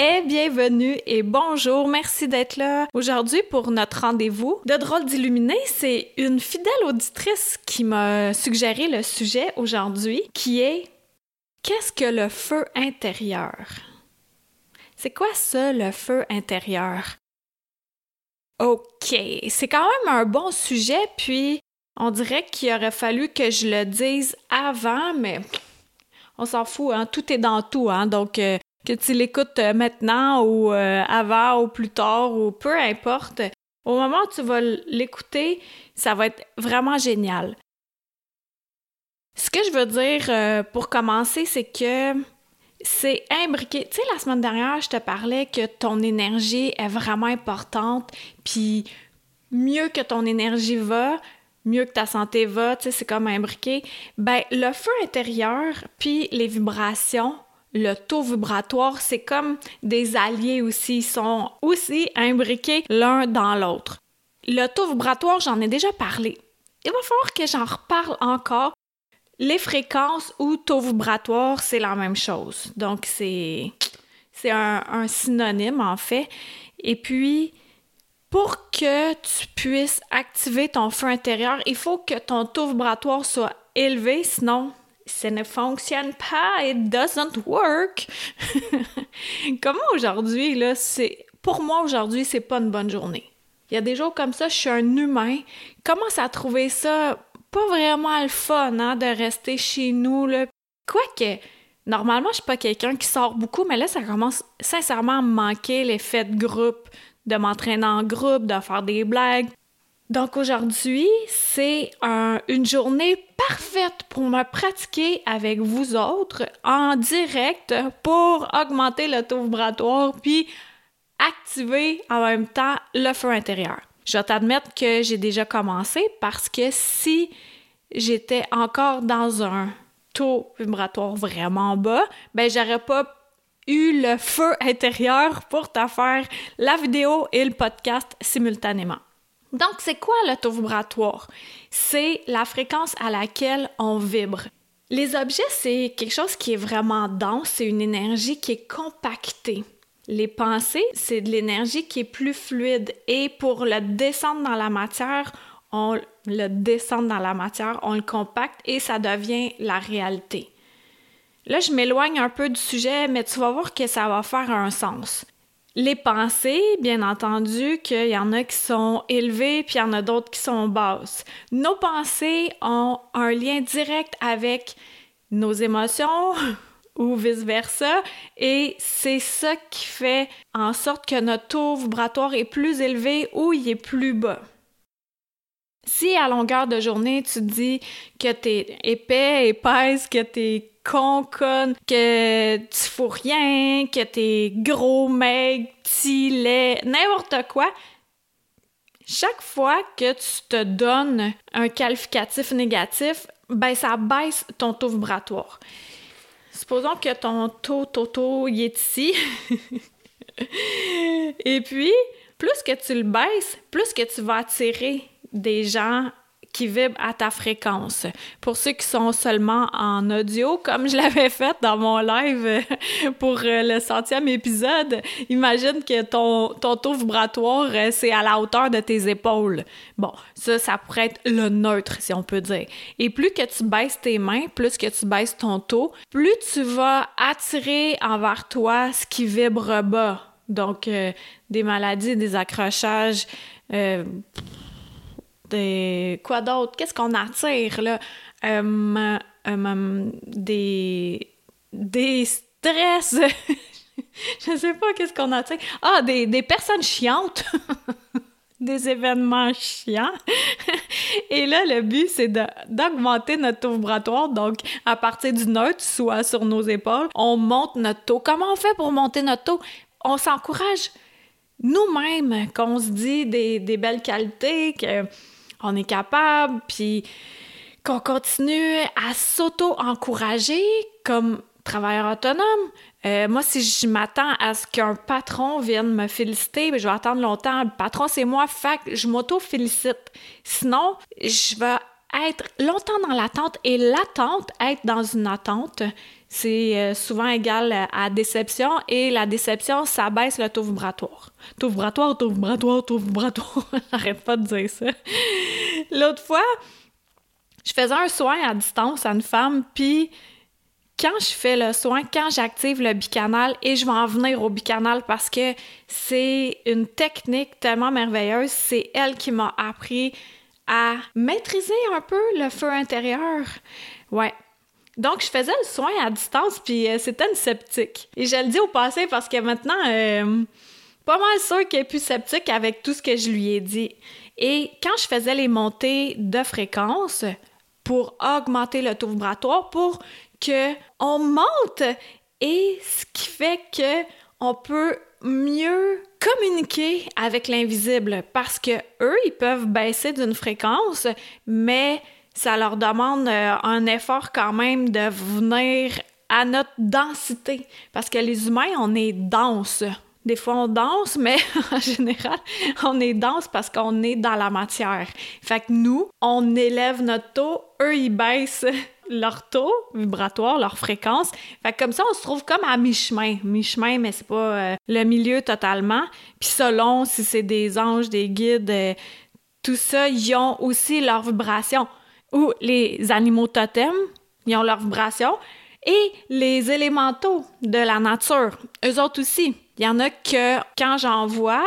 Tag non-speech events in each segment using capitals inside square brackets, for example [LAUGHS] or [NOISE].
Bienvenue et bonjour, merci d'être là aujourd'hui pour notre rendez-vous de Drôle d'illuminé. C'est une fidèle auditrice qui m'a suggéré le sujet aujourd'hui qui est Qu'est-ce que le feu intérieur? C'est quoi ça, le feu intérieur? OK, c'est quand même un bon sujet, puis on dirait qu'il aurait fallu que je le dise avant, mais on s'en fout, hein? tout est dans tout, hein? donc euh, que tu l'écoutes euh, maintenant ou euh, avant ou plus tard ou peu importe, au moment où tu vas l'écouter, ça va être vraiment génial. Ce que je veux dire euh, pour commencer, c'est que c'est imbriqué. Tu sais, la semaine dernière, je te parlais que ton énergie est vraiment importante, puis mieux que ton énergie va, mieux que ta santé va, tu sais, c'est comme imbriqué. Ben, le feu intérieur, puis les vibrations, le taux vibratoire, c'est comme des alliés aussi, ils sont aussi imbriqués l'un dans l'autre. Le taux vibratoire, j'en ai déjà parlé. Il va falloir que j'en reparle encore. Les fréquences ou taux vibratoire, c'est la même chose. Donc, c'est, un, un synonyme, en fait. Et puis, pour que tu puisses activer ton feu intérieur, il faut que ton taux vibratoire soit élevé, sinon ça ne fonctionne pas, it doesn't work. [LAUGHS] Comment aujourd'hui, là, c'est. Pour moi, aujourd'hui, c'est pas une bonne journée. Il y a des jours comme ça, je suis un humain. Commence à trouver ça pas vraiment le fun, hein, de rester chez nous, là. Quoique, normalement, je suis pas quelqu'un qui sort beaucoup, mais là, ça commence sincèrement à me manquer l'effet de groupe, de m'entraîner en groupe, de faire des blagues. Donc aujourd'hui, c'est une journée parfaite pour me pratiquer avec vous autres en direct pour augmenter le taux vibratoire puis activer en même temps le feu intérieur. Je vais t'admettre que j'ai déjà commencé parce que si j'étais encore dans un taux vibratoire vraiment bas, ben j'aurais pas eu le feu intérieur pour te faire la vidéo et le podcast simultanément. Donc, c'est quoi le taux vibratoire? C'est la fréquence à laquelle on vibre. Les objets, c'est quelque chose qui est vraiment dense, c'est une énergie qui est compactée. Les pensées, c'est de l'énergie qui est plus fluide et pour le descendre dans la matière, on le descend dans la matière, on le compacte et ça devient la réalité. Là, je m'éloigne un peu du sujet, mais tu vas voir que ça va faire un sens. Les pensées, bien entendu, qu'il y en a qui sont élevées, puis il y en a d'autres qui sont basses. Nos pensées ont un lien direct avec nos émotions [LAUGHS] ou vice-versa, et c'est ça qui fait en sorte que notre taux vibratoire est plus élevé ou il est plus bas. Si à longueur de journée, tu dis que t'es épais, épaisse, que t'es con, conne, que tu fous rien, que t'es gros, maigre, petit, laid, n'importe quoi, chaque fois que tu te donnes un qualificatif négatif, ben ça baisse ton taux vibratoire. Supposons que ton taux toto il est ici. [LAUGHS] Et puis, plus que tu le baisses, plus que tu vas attirer des gens qui vibrent à ta fréquence. Pour ceux qui sont seulement en audio, comme je l'avais fait dans mon live [LAUGHS] pour euh, le centième épisode, imagine que ton, ton taux vibratoire, euh, c'est à la hauteur de tes épaules. Bon, ça, ça pourrait être le neutre, si on peut dire. Et plus que tu baisses tes mains, plus que tu baisses ton taux, plus tu vas attirer envers toi ce qui vibre bas. Donc, euh, des maladies, des accrochages, quoi d'autre? Qu'est-ce qu'on attire, là? Euh, euh, des, des stress. [LAUGHS] je sais pas qu'est-ce qu'on attire. Ah, des, des personnes chiantes. [LAUGHS] des événements chiants. [LAUGHS] Et là, le but, c'est d'augmenter notre taux vibratoire. Donc, à partir du neutre, soit sur nos épaules, on monte notre taux. Comment on fait pour monter notre taux? On s'encourage nous-mêmes, qu'on se dit des, des belles qualités, qu'on est capable, puis qu'on continue à s'auto-encourager comme travailleur autonome. Euh, moi, si je m'attends à ce qu'un patron vienne me féliciter, ben, je vais attendre longtemps. Le patron, c'est moi, fait je m'auto-félicite. Sinon, je vais être longtemps dans l'attente et l'attente, être dans une attente, c'est euh, souvent égal à déception et la déception, ça baisse le taux vibratoire. Taux vibratoire, taux vibratoire, taux vibratoire. [LAUGHS] J'arrête pas de dire ça. L'autre fois, je faisais un soin à distance à une femme, puis quand je fais le soin, quand j'active le bicanal, et je vais en venir au bicanal parce que c'est une technique tellement merveilleuse, c'est elle qui m'a appris à maîtriser un peu le feu intérieur. Ouais. Donc, je faisais le soin à distance, puis euh, c'était une sceptique. Et je le dis au passé parce que maintenant, euh, pas mal sûr qu'elle est plus sceptique avec tout ce que je lui ai dit. Et quand je faisais les montées de fréquence pour augmenter le taux vibratoire, pour que on monte et ce qui fait que on peut mieux communiquer avec l'invisible parce que eux ils peuvent baisser d'une fréquence mais ça leur demande euh, un effort quand même de venir à notre densité parce que les humains on est dense des fois, on danse, mais [LAUGHS] en général, on est dense parce qu'on est dans la matière. Fait que nous, on élève notre taux, eux, ils baissent leur taux vibratoire, leur fréquence. Fait que comme ça, on se trouve comme à mi-chemin. Mi-chemin, mais c'est pas euh, le milieu totalement. Puis selon si c'est des anges, des guides, euh, tout ça, ils ont aussi leur vibration. Ou les animaux totems, ils ont leur vibration. Et les élémentaux de la nature, eux autres aussi. Il y en a que, quand j'en vois,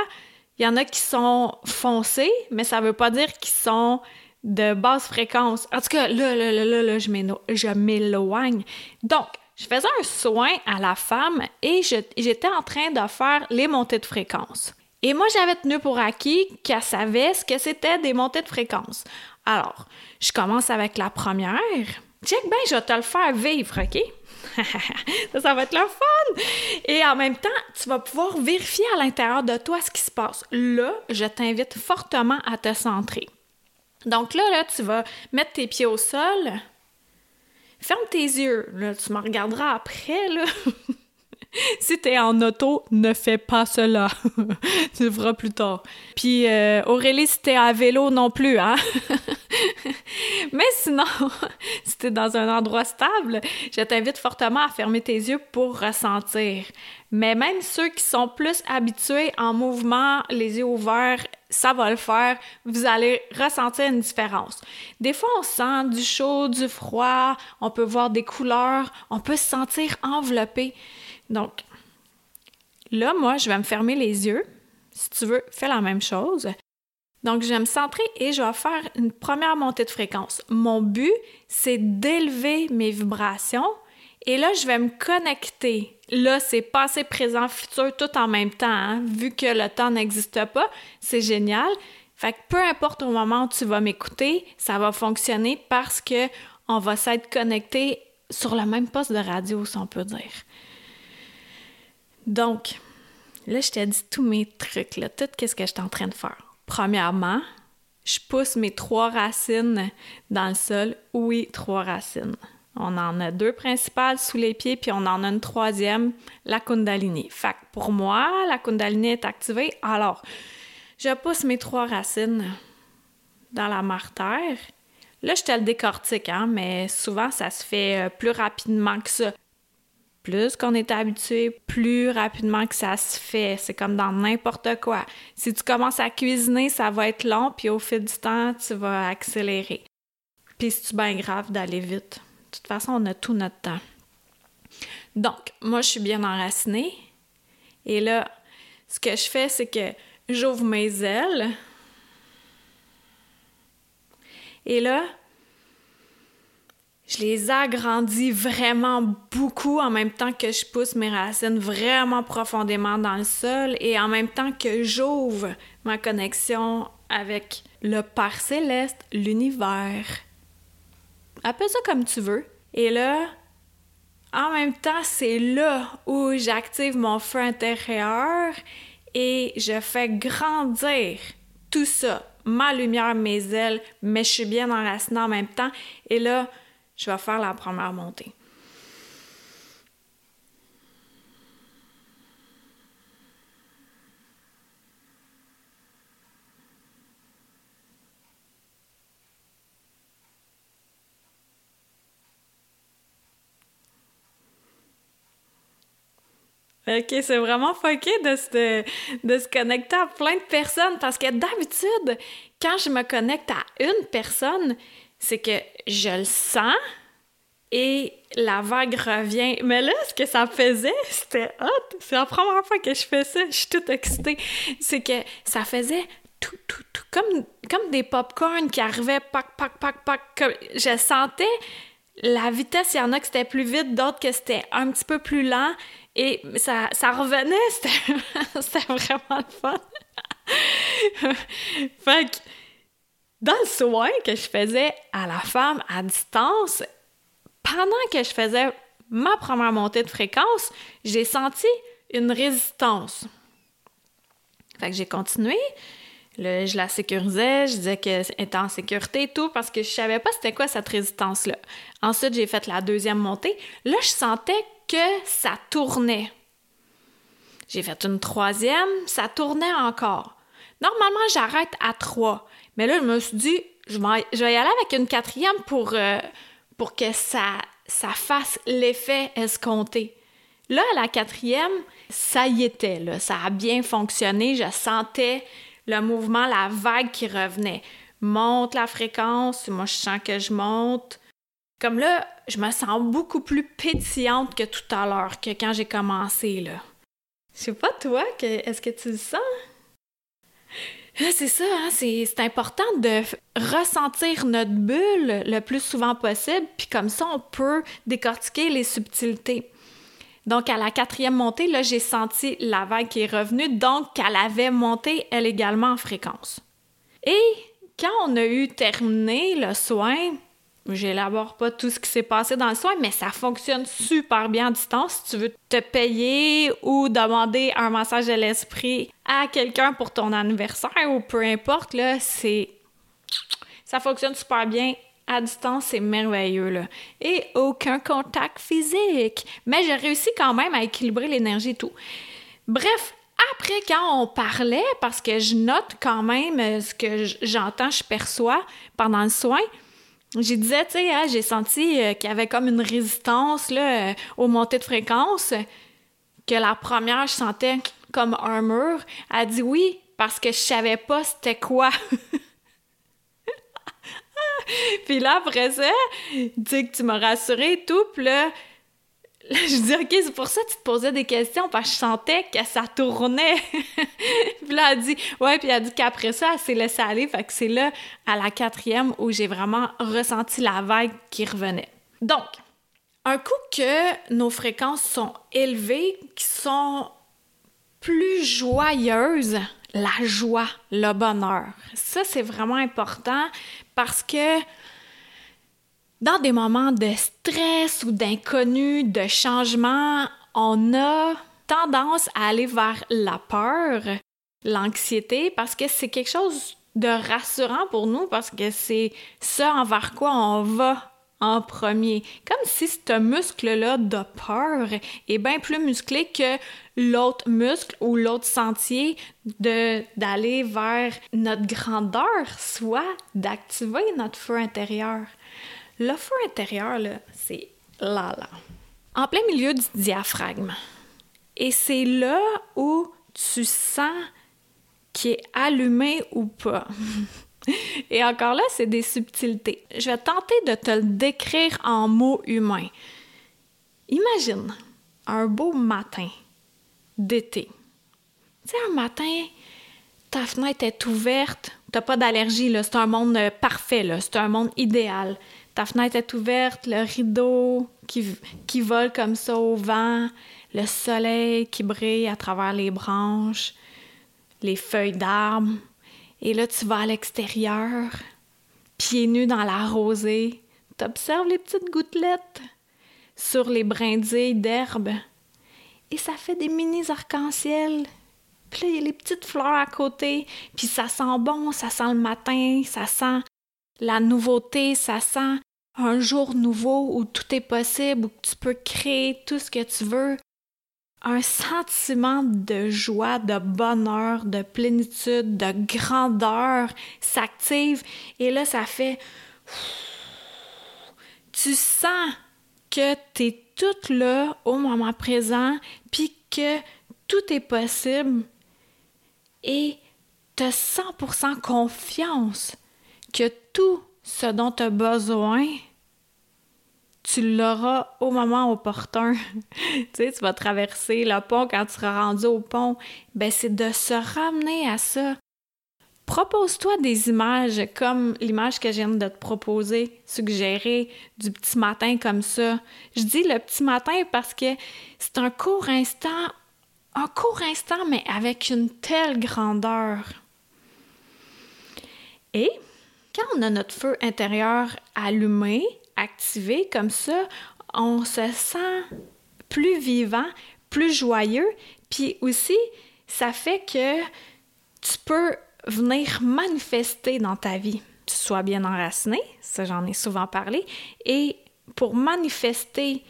il y en a qui sont foncés, mais ça veut pas dire qu'ils sont de basse fréquence. En tout cas, là, là, là, là, là je m'éloigne. Donc, je faisais un soin à la femme et j'étais en train de faire les montées de fréquence. Et moi, j'avais tenu pour acquis qu'elle savait ce que c'était des montées de fréquence. Alors, je commence avec la première. Check ben, je vais te le faire vivre, OK? [LAUGHS] ça, ça va être le fun! Et en même temps, tu vas pouvoir vérifier à l'intérieur de toi ce qui se passe. Là, je t'invite fortement à te centrer. Donc là, là, tu vas mettre tes pieds au sol. Ferme tes yeux. Là, tu me regarderas après, là. [LAUGHS] [LAUGHS] si t'es en auto, ne fais pas cela. [LAUGHS] tu le feras plus tard. Puis euh, Aurélie, si t'es à vélo non plus, hein? [LAUGHS] Mais sinon, si t'es dans un endroit stable, je t'invite fortement à fermer tes yeux pour ressentir. Mais même ceux qui sont plus habitués en mouvement, les yeux ouverts, ça va le faire. Vous allez ressentir une différence. Des fois, on sent du chaud, du froid, on peut voir des couleurs, on peut se sentir enveloppé. Donc, là, moi, je vais me fermer les yeux. Si tu veux, fais la même chose. Donc, je vais me centrer et je vais faire une première montée de fréquence. Mon but, c'est d'élever mes vibrations et là, je vais me connecter. Là, c'est passé, présent, futur, tout en même temps. Hein. Vu que le temps n'existe pas, c'est génial. Fait que peu importe au moment où tu vas m'écouter, ça va fonctionner parce que on va s'être connecté sur le même poste de radio, si on peut dire. Donc, là, je t'ai dit tous mes trucs, là, tout ce que je suis en train de faire. Premièrement, je pousse mes trois racines dans le sol. Oui, trois racines. On en a deux principales sous les pieds, puis on en a une troisième, la Kundalini. Fait que pour moi, la Kundalini est activée. Alors, je pousse mes trois racines dans la martère. Là, je te le décortique, hein, mais souvent, ça se fait euh, plus rapidement que ça plus qu'on est habitué, plus rapidement que ça se fait. C'est comme dans n'importe quoi. Si tu commences à cuisiner, ça va être long, puis au fil du temps, tu vas accélérer. Puis c'est bien grave d'aller vite? De toute façon, on a tout notre temps. Donc, moi, je suis bien enracinée. Et là, ce que je fais, c'est que j'ouvre mes ailes. Et là, je les agrandis vraiment beaucoup en même temps que je pousse mes racines vraiment profondément dans le sol et en même temps que j'ouvre ma connexion avec le Père céleste, l'univers. Appelle ça comme tu veux. Et là, en même temps, c'est là où j'active mon feu intérieur et je fais grandir tout ça, ma lumière, mes ailes, mais je suis bien enracinée en même temps. Et là, je vais faire la première montée. OK, c'est vraiment fucké de se, de se connecter à plein de personnes parce que d'habitude, quand je me connecte à une personne, c'est que je le sens et la vague revient. Mais là, ce que ça faisait, [LAUGHS] c'était hot. C'est la première fois que je fais ça. Je suis toute excitée. C'est que ça faisait tout, tout, tout, comme, comme des pop-corn qui arrivaient, pac, pac, pac, pac. je sentais la vitesse. Il y en a que c'était plus vite, d'autres que c'était un petit peu plus lent. Et ça, ça revenait. [LAUGHS] C'était vraiment le fun. [LAUGHS] fait que dans le soin que je faisais à la femme à distance, pendant que je faisais ma première montée de fréquence, j'ai senti une résistance. Fait que j'ai continué. je la sécurisais, je disais qu'elle était en sécurité et tout, parce que je savais pas c'était quoi cette résistance-là. Ensuite, j'ai fait la deuxième montée. Là, je sentais que ça tournait. J'ai fait une troisième, ça tournait encore. Normalement, j'arrête à trois. Mais là, je me suis dit, je vais, y aller avec une quatrième pour, euh, pour que ça, ça fasse l'effet escompté. Là, la quatrième, ça y était, là. ça a bien fonctionné. Je sentais le mouvement, la vague qui revenait. Monte la fréquence, moi je sens que je monte. Comme là, je me sens beaucoup plus pétillante que tout à l'heure, que quand j'ai commencé, là. Je sais pas, toi, est-ce que tu le sens? Ah, c'est ça, hein, c'est important de ressentir notre bulle le plus souvent possible, puis comme ça, on peut décortiquer les subtilités. Donc, à la quatrième montée, là, j'ai senti la vague qui est revenue, donc qu'elle avait monté, elle également, en fréquence. Et quand on a eu terminé le soin, J'élabore pas tout ce qui s'est passé dans le soin, mais ça fonctionne super bien à distance. Si tu veux te payer ou demander un massage de l'esprit à quelqu'un pour ton anniversaire ou peu importe, là, c'est. Ça fonctionne super bien à distance, c'est merveilleux, là. Et aucun contact physique. Mais j'ai réussi quand même à équilibrer l'énergie et tout. Bref, après, quand on parlait, parce que je note quand même euh, ce que j'entends, je perçois pendant le soin, j'ai disais, tu sais, hein, j'ai senti euh, qu'il y avait comme une résistance là, euh, aux montées de fréquence, que la première, je sentais comme un mur. Elle dit oui, parce que je savais pas c'était quoi. [LAUGHS] puis là, après ça, tu que tu m'as rassuré tout, là, je dis, OK, c'est pour ça que tu te posais des questions, parce que je sentais que ça tournait. [LAUGHS] puis là, elle dit, ouais, puis elle dit qu'après ça, elle s'est laissée aller. Fait que c'est là, à la quatrième, où j'ai vraiment ressenti la vague qui revenait. Donc, un coup que nos fréquences sont élevées, qui sont plus joyeuses, la joie, le bonheur. Ça, c'est vraiment important parce que dans des moments de stress ou d'inconnu, de changement, on a tendance à aller vers la peur, l'anxiété, parce que c'est quelque chose de rassurant pour nous, parce que c'est ça envers quoi on va en premier. Comme si ce muscle-là de peur est bien plus musclé que l'autre muscle ou l'autre sentier de d'aller vers notre grandeur, soit d'activer notre feu intérieur. Le feu intérieur, c'est là, là. En plein milieu du diaphragme. Et c'est là où tu sens qu'il est allumé ou pas. [LAUGHS] Et encore là, c'est des subtilités. Je vais tenter de te le décrire en mots humains. Imagine un beau matin d'été. Tu sais, un matin, ta fenêtre est ouverte, t'as pas d'allergie, c'est un monde parfait, c'est un monde idéal ta fenêtre est ouverte, le rideau qui, vole comme ça au vent, le soleil qui brille à travers les branches, les feuilles d'arbres. Et là, tu vas à l'extérieur, pieds nus dans la rosée, t'observes les petites gouttelettes sur les brindilles d'herbe. Et ça fait des mini arcs-en-ciel. Puis là, il y a les petites fleurs à côté. Puis ça sent bon, ça sent le matin, ça sent la nouveauté, ça sent un jour nouveau où tout est possible, où tu peux créer tout ce que tu veux. Un sentiment de joie, de bonheur, de plénitude, de grandeur s'active et là ça fait tu sens que tu es toute là au moment présent puis que tout est possible et tu as 100% confiance que tout ce dont tu as besoin, tu l'auras au moment opportun. [LAUGHS] tu sais, tu vas traverser le pont quand tu seras rendu au pont. Ben, c'est de se ramener à ça. Propose-toi des images comme l'image que je viens de te proposer, suggérer du petit matin comme ça. Je dis le petit matin parce que c'est un court instant, un court instant, mais avec une telle grandeur. Et quand on a notre feu intérieur allumé, activé comme ça, on se sent plus vivant, plus joyeux, puis aussi, ça fait que tu peux venir manifester dans ta vie. Tu sois bien enraciné, ça j'en ai souvent parlé, et pour manifester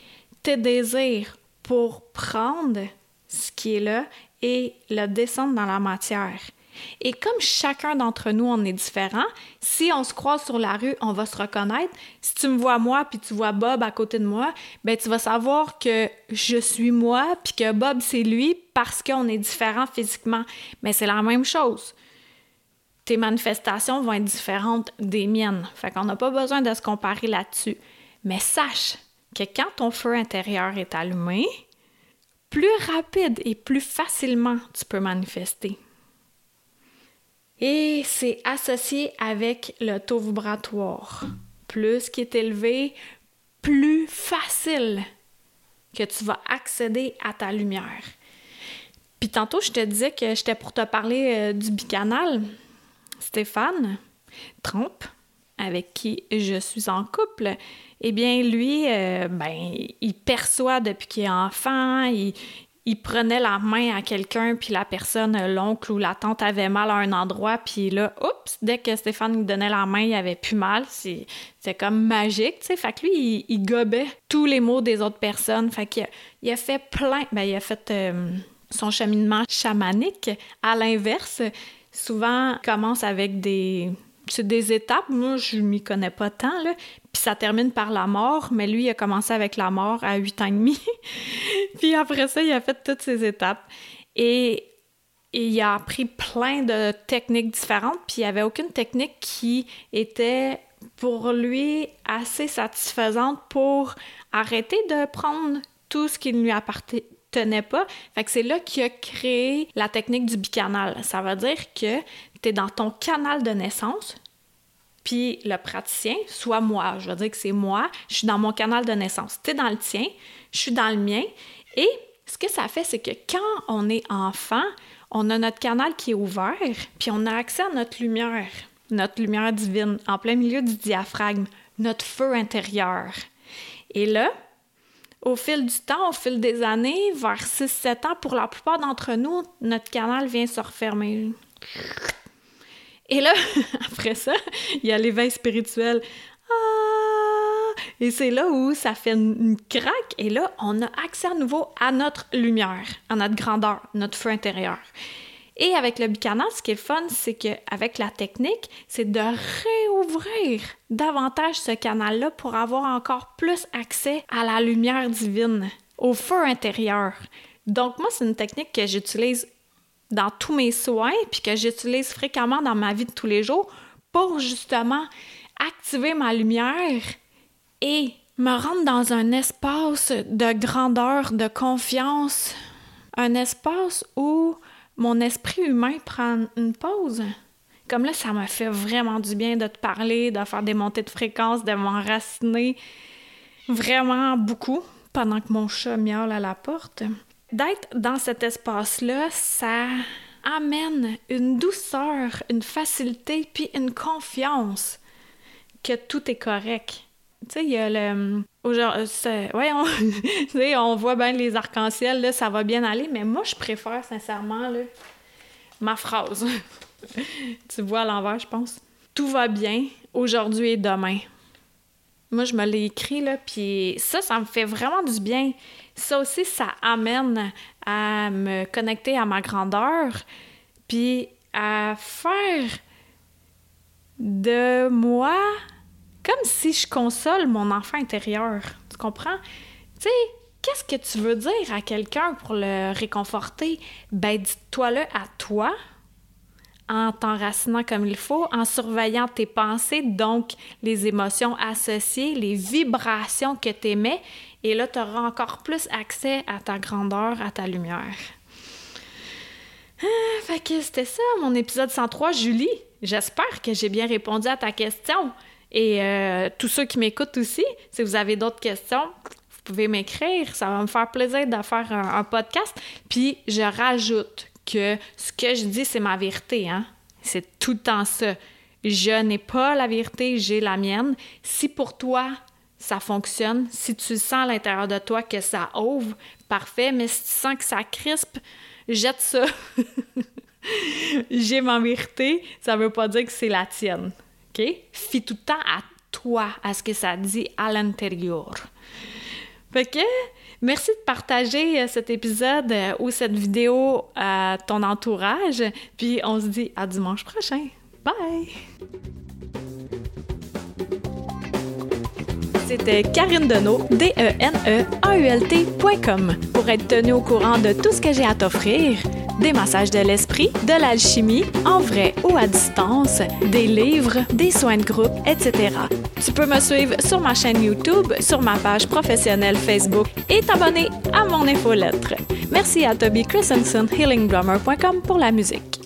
tes désirs, pour prendre ce qui est là et le descendre dans la matière. Et comme chacun d'entre nous, on est différent, si on se croise sur la rue, on va se reconnaître. Si tu me vois moi puis tu vois Bob à côté de moi, ben tu vas savoir que je suis moi puis que Bob c'est lui parce qu'on est différent physiquement. Mais c'est la même chose. Tes manifestations vont être différentes des miennes. Fait qu'on n'a pas besoin de se comparer là-dessus. Mais sache que quand ton feu intérieur est allumé, plus rapide et plus facilement tu peux manifester. Et c'est associé avec le taux vibratoire. Plus qui est élevé, plus facile que tu vas accéder à ta lumière. Puis tantôt, je te disais que j'étais pour te parler euh, du bicanal. Stéphane Trompe, avec qui je suis en couple, eh bien, lui, euh, ben, il perçoit depuis qu'il est enfant, il prenait la main à quelqu'un, puis la personne, l'oncle ou la tante avait mal à un endroit, puis là, oups, dès que Stéphane lui donnait la main, il avait plus mal. C'est comme magique, tu sais. Fait que lui, il, gobait tous les mots des autres personnes. Fait qu'il a, il a fait plein... Ben, il a fait euh, son cheminement chamanique. À l'inverse, souvent, il commence avec des c'est des étapes. Moi, je m'y connais pas tant, là. Puis ça termine par la mort, mais lui, il a commencé avec la mort à 8 ans et demi. [LAUGHS] [LAUGHS] puis après ça, il a fait toutes ces étapes. Et, il a appris plein de techniques différentes, puis il n'y avait aucune technique qui était pour lui assez satisfaisante pour arrêter de prendre tout ce qui ne lui appartenait pas. Fait que c'est là qu'il a créé la technique du bicanal. Ça veut dire que tu es dans ton canal de naissance, puis le praticien, soit moi, je veux dire que c'est moi, je suis dans mon canal de naissance. Tu es dans le tien, je suis dans le mien. Et ce que ça fait, c'est que quand on est enfant, on a notre canal qui est ouvert, puis on a accès à notre lumière, notre lumière divine, en plein milieu du diaphragme, notre feu intérieur. Et là, au fil du temps, au fil des années, vers 6-7 ans, pour la plupart d'entre nous, notre canal vient se refermer. Et là, [LAUGHS] après ça, il y a l'éveil spirituel. Ah! Et c'est là où ça fait une craque. Et là, on a accès à nouveau à notre lumière, à notre grandeur, notre feu intérieur. Et avec le bicanal, ce qui est fun, c'est qu'avec la technique, c'est de réouvrir davantage ce canal-là pour avoir encore plus accès à la lumière divine, au feu intérieur. Donc moi, c'est une technique que j'utilise dans tous mes soins, puis que j'utilise fréquemment dans ma vie de tous les jours pour justement activer ma lumière et me rendre dans un espace de grandeur, de confiance, un espace où mon esprit humain prend une pause Comme là, ça m'a fait vraiment du bien de te parler, de faire des montées de fréquence, de m'enraciner vraiment beaucoup pendant que mon chat miaule à la porte. D'être dans cet espace-là, ça amène une douceur, une facilité, puis une confiance que tout est correct. Tu sais, il y a le. Ouais, [LAUGHS] on, on voit bien les arcs-en-ciel, là, ça va bien aller, mais moi, je préfère sincèrement ma phrase. [LAUGHS] tu vois à l'envers, je pense. Tout va bien aujourd'hui et demain. Moi, je me l'ai écrit, là, puis ça, ça me fait vraiment du bien. Ça aussi, ça amène à me connecter à ma grandeur, puis à faire de moi comme si je console mon enfant intérieur. Tu comprends? Tu sais, qu'est-ce que tu veux dire à quelqu'un pour le réconforter? Ben, dis-toi-le à toi, en t'enracinant comme il faut, en surveillant tes pensées, donc les émotions associées, les vibrations que tu émets, et là, tu auras encore plus accès à ta grandeur, à ta lumière. Ah, c'était ça, mon épisode 103, Julie. J'espère que j'ai bien répondu à ta question. Et euh, tous ceux qui m'écoutent aussi, si vous avez d'autres questions, vous pouvez m'écrire. Ça va me faire plaisir de faire un, podcast. Puis je rajoute que ce que je dis, c'est ma vérité. Hein? C'est tout le temps ça. Je n'ai pas la vérité, j'ai la mienne. Si pour toi, ça fonctionne, si tu sens à l'intérieur de toi que ça ouvre, parfait. Mais si tu sens que ça crispe, jette ça. [LAUGHS] j'ai ma vérité, ça veut pas dire que c'est la tienne. OK? Tout le temps à toi, à ce que ça dit à l'intérieur. Fait que, merci de partager euh, cet épisode euh, ou cette vidéo à ton entourage. Puis on se dit à dimanche prochain. Bye! C'était Karine Deneau, D-E-N-E-A-U-L-T.com. Pour être tenu au courant de tout ce que j'ai à t'offrir, des massages de l'esprit, de l'alchimie, en vrai ou à distance, des livres, des soins de groupe, etc. Tu peux me suivre sur ma chaîne YouTube, sur ma page professionnelle Facebook et t'abonner à mon infolettre. Merci à Toby Christensen, healingdrummer.com pour la musique.